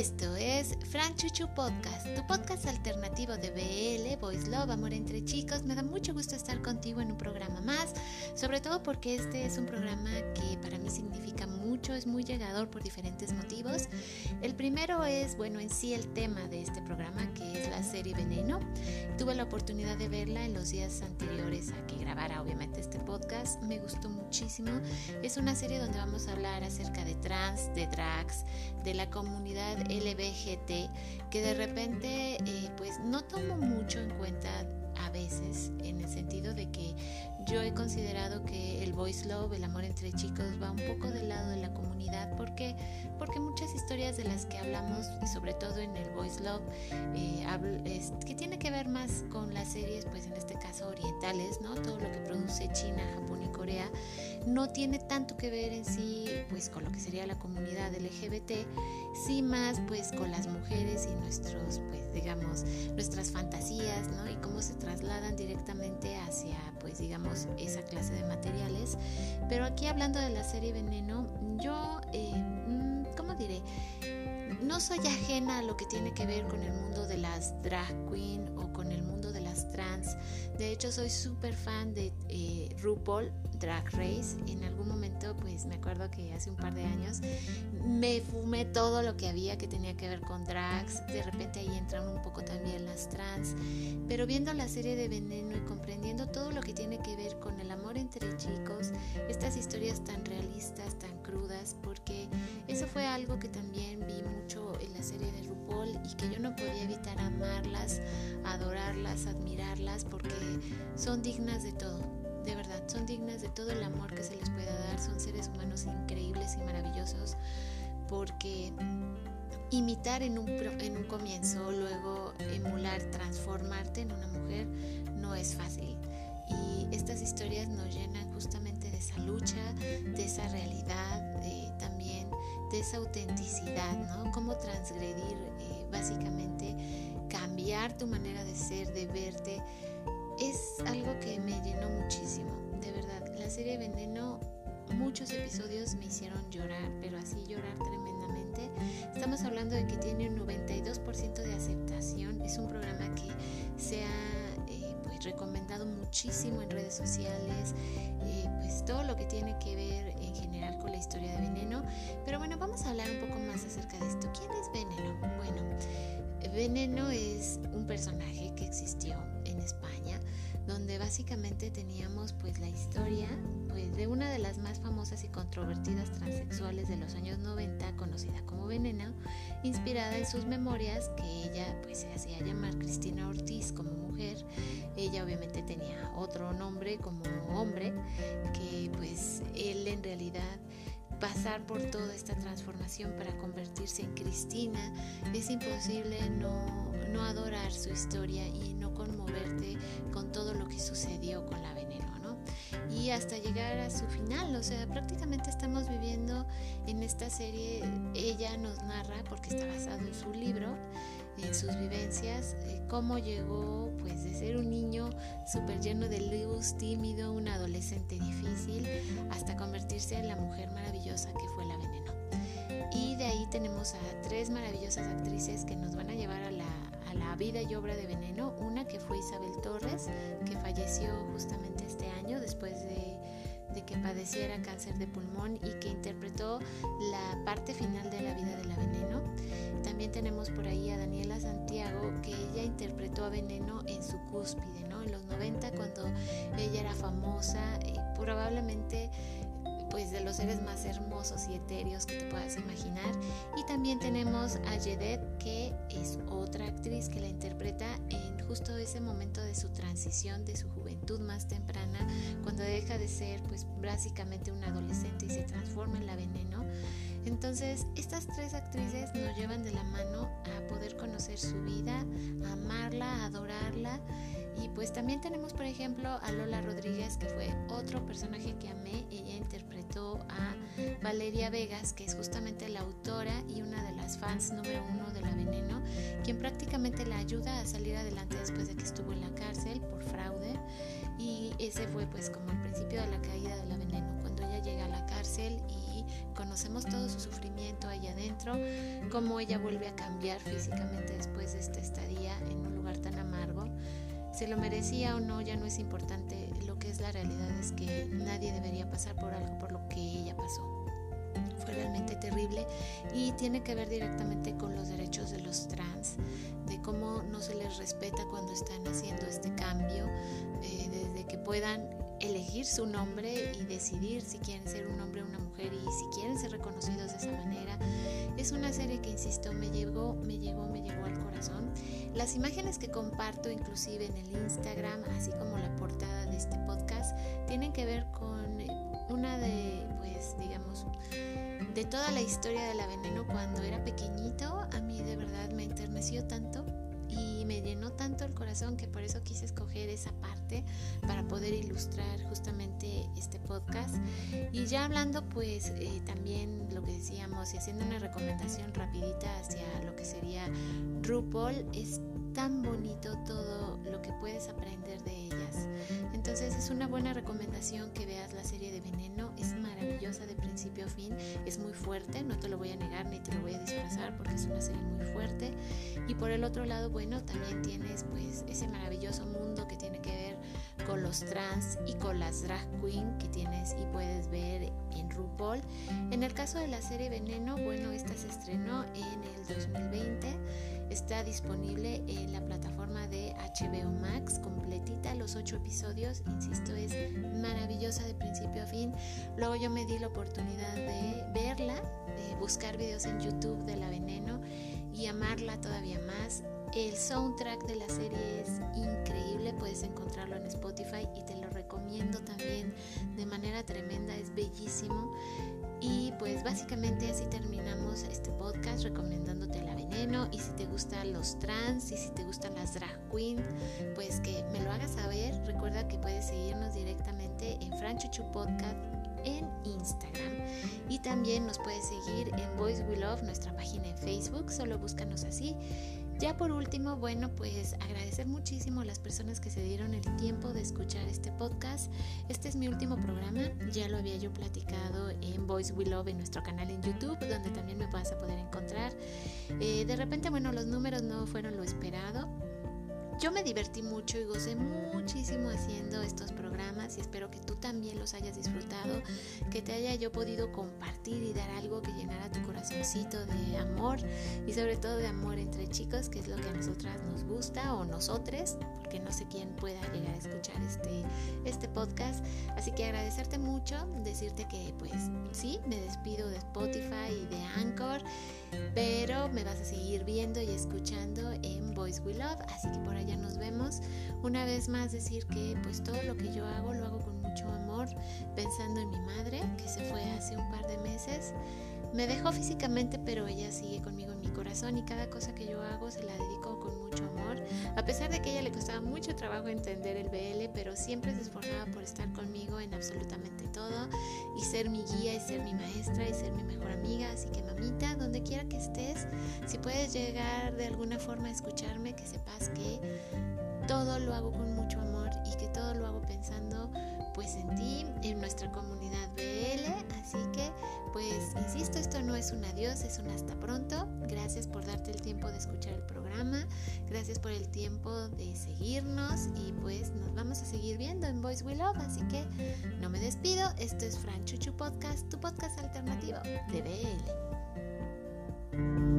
Esto es Frank Chuchu Podcast, tu podcast alternativo de BL, Voice Love, Amor entre chicos. Me da mucho gusto estar contigo en un programa más, sobre todo porque este es un programa que para mí significa mucho, es muy llegador por diferentes motivos. El primero es, bueno, en sí el tema de este programa, que es la serie Veneno. Tuve la oportunidad de verla en los días anteriores a que grabara obviamente este podcast. Me gustó muchísimo. Es una serie donde vamos a hablar acerca de trans, de drags, de la comunidad LBGT, que de repente eh, pues no tomo mucho en cuenta a veces en el sentido de que yo he considerado que el voice love, el amor entre chicos, va un poco del lado de la comunidad porque, porque muchas historias de las que hablamos, sobre todo en el voice love, eh, que tiene que ver más con las series, pues en este caso orientales, ¿no? Todo lo que produce China, Japón y Corea, no tiene tanto que ver en sí, pues con lo que sería la comunidad LGBT, sí más pues con las mujeres y nuestros, pues digamos, nuestras fantasías, ¿no? Y cómo se trasladan directamente hacia, pues digamos, esa clase de materiales. Pero aquí hablando de la serie Veneno, yo, eh, mm, ¿cómo diré? No soy ajena a lo que tiene que ver con el mundo de las drag queen o con el mundo De hecho, soy súper fan de eh, RuPaul Drag Race. En algún momento, pues me acuerdo que hace un par de años me fumé todo lo que había que tenía que ver con drags. De repente ahí entran un poco también las trans. Pero viendo la serie de Veneno y comprendiendo todo lo que tiene que ver con el amor entre chicos, estas historias tan realistas, tan crudas, porque eso fue algo que también y que yo no podía evitar amarlas, adorarlas, admirarlas, porque son dignas de todo de verdad, son dignas de todo el amor que se les pueda dar, son seres humanos increíbles y maravillosos, porque imitar en un, en un comienzo, luego emular, transformarte en una mujer, no es fácil. Y estas historias nos llenan justamente de esa lucha, de esa realidad, también de esa autenticidad, ¿no? Cómo transgredir, eh, básicamente, cambiar tu manera de ser, de verte es algo que me llenó muchísimo, de verdad. La serie Veneno, muchos episodios me hicieron llorar, pero así llorar tremendamente. Estamos hablando de que tiene un 92% de aceptación. Es un programa que se ha eh, pues, recomendado muchísimo en redes sociales, eh, pues todo lo que tiene que ver historia de Veneno. Pero bueno, vamos a hablar un poco más acerca de esto. ¿Quién es Veneno? Bueno, Veneno es un personaje que existió en España donde básicamente teníamos pues la historia pues de una de las más famosas y controvertidas transexuales de los años 90 conocida como Veneno, inspirada en sus memorias que ella pues se hacía llamar Cristina Ortiz como mujer. Ella obviamente tenía otro nombre como hombre que pues él en realidad pasar por toda esta transformación para convertirse en Cristina, es imposible no, no adorar su historia y no conmoverte con todo lo que sucedió con la veneno, ¿no? Y hasta llegar a su final, o sea, prácticamente estamos viviendo en esta serie, ella nos narra, porque está basado en su libro, en sus vivencias, eh, cómo llegó pues de ser un niño súper lleno de luz, tímido, un adolescente difícil, hasta convertirse en la mujer maravillosa que fue la veneno. Y de ahí tenemos a tres maravillosas actrices que nos van a llevar a la, a la vida y obra de veneno. Una que fue Isabel Torres, que falleció justamente este año después de de que padeciera cáncer de pulmón y que interpretó la parte final de la vida de la veneno. También tenemos por ahí a Daniela Santiago, que ella interpretó a Veneno en su cúspide, ¿no? En los 90, cuando ella era famosa, y probablemente pues de los seres más hermosos y etéreos que te puedas imaginar. Y también tenemos a Jedet, que es otra actriz que la interpreta en justo ese momento de su transición, de su juventud más temprana, cuando deja de ser pues básicamente una adolescente y se transforma en la veneno. Entonces, estas tres actrices nos llevan de la mano a poder conocer su vida, amarla, adorarla y pues también tenemos, por ejemplo, a Lola Rodríguez, que fue otro personaje que amé. Ella interpretó a Valeria Vegas, que es justamente la autora y una de las fans número uno de La Veneno, quien prácticamente la ayuda a salir adelante después de que estuvo en la cárcel por fraude. Y ese fue pues como el principio de la caída de La Veneno, cuando ella llega a la cárcel y conocemos todo su sufrimiento ahí adentro, cómo ella vuelve a cambiar físicamente después de esta estadía en un lugar tan amargo. Se lo merecía o no ya no es importante, lo que es la realidad es que nadie debería pasar por algo por lo que ella pasó. Fue realmente terrible y tiene que ver directamente con los derechos de los trans, de cómo no se les respeta cuando están haciendo este cambio, eh, desde que puedan elegir su nombre y decidir si quieren ser un hombre o una mujer y si quieren ser reconocidos de esa manera. Es una serie que, insisto, me llegó, me llegó, me llegó al corazón. Las imágenes que comparto inclusive en el Instagram, así como la portada de este podcast, tienen que ver con una de, pues, digamos, de toda la historia de la veneno cuando era pequeñito. A mí de verdad me enterneció tanto y me llenó tanto el corazón que por eso quise escoger esa parte para poder ilustrar justamente este podcast. Y ya hablando pues eh, también lo que decíamos y haciendo una recomendación rapidita hacia lo que sería RuPaul, es tan bonito todo lo que puedes aprender de ellas. Entonces es una buena recomendación que veas la serie de Veneno, de principio a fin, es muy fuerte, no te lo voy a negar ni te lo voy a disfrazar porque es una serie muy fuerte. Y por el otro lado, bueno, también tienes pues ese maravilloso mundo que tiene que ver con los trans y con las drag queen que tienes y puedes ver en RuPaul. En el caso de la serie Veneno, bueno, esta se estrenó en el 2020 Está disponible en la plataforma de HBO Max, completita, los ocho episodios. Insisto, es maravillosa de principio a fin. Luego yo me di la oportunidad de verla, de buscar videos en YouTube de La Veneno y amarla todavía más. El soundtrack de la serie es increíble, puedes encontrarlo en Spotify y te lo recomiendo también de manera tremenda, es bellísimo. Y pues básicamente así terminamos este podcast recomendándote la veneno y si te gustan los trans y si te gustan las drag queens, pues que me lo hagas saber. Recuerda que puedes seguirnos directamente en Franchuchu Podcast en Instagram y también nos puedes seguir en Voice We Love, nuestra página en Facebook, solo búscanos así. Ya por último, bueno, pues agradecer muchísimo a las personas que se dieron el tiempo de escuchar este podcast. Este es mi último programa, ya lo había yo platicado en Voice We Love en nuestro canal en YouTube, donde también me vas a poder encontrar. Eh, de repente, bueno, los números no fueron lo esperado. Yo me divertí mucho y gocé muchísimo haciendo estos programas y espero que tú también los hayas disfrutado, que te haya yo podido compartir y dar algo que llenara tu corazoncito de amor y sobre todo de amor entre chicos, que es lo que a nosotras nos gusta o nosotres, porque no sé quién pueda llegar a escuchar este, este podcast. Así que agradecerte mucho, decirte que pues sí, me despido de Spotify y de Anchor, pero me vas a seguir viendo y escuchando en Voice We Love, así que por allá nos vemos. Una vez más decir que pues todo lo que yo hago lo hago con mucho amor, pensando en mi madre, que se fue hace un par de meses. Me dejó físicamente, pero ella sigue conmigo en mi corazón y cada cosa que yo hago se la dedico con mucho amor. A pesar de que ella le costaba mucho trabajo entender el BL, pero siempre se esforzaba por estar conmigo en absolutamente todo y ser mi guía y ser mi maestra y ser mi mejor amiga. Así que mamita, donde quiera que estés, si puedes llegar de alguna forma a escucharme, que sepas que todo lo hago con mucho amor y que todo lo hago pensando pues en ti, en nuestra comunidad BL, así que pues insisto, esto no es un adiós, es un hasta pronto. Gracias por darte el tiempo de escuchar el programa, gracias por el tiempo de seguirnos. Y pues nos vamos a seguir viendo en Voice We Love, así que no me despido, esto es Fran Chuchu Podcast, tu podcast alternativo de BL.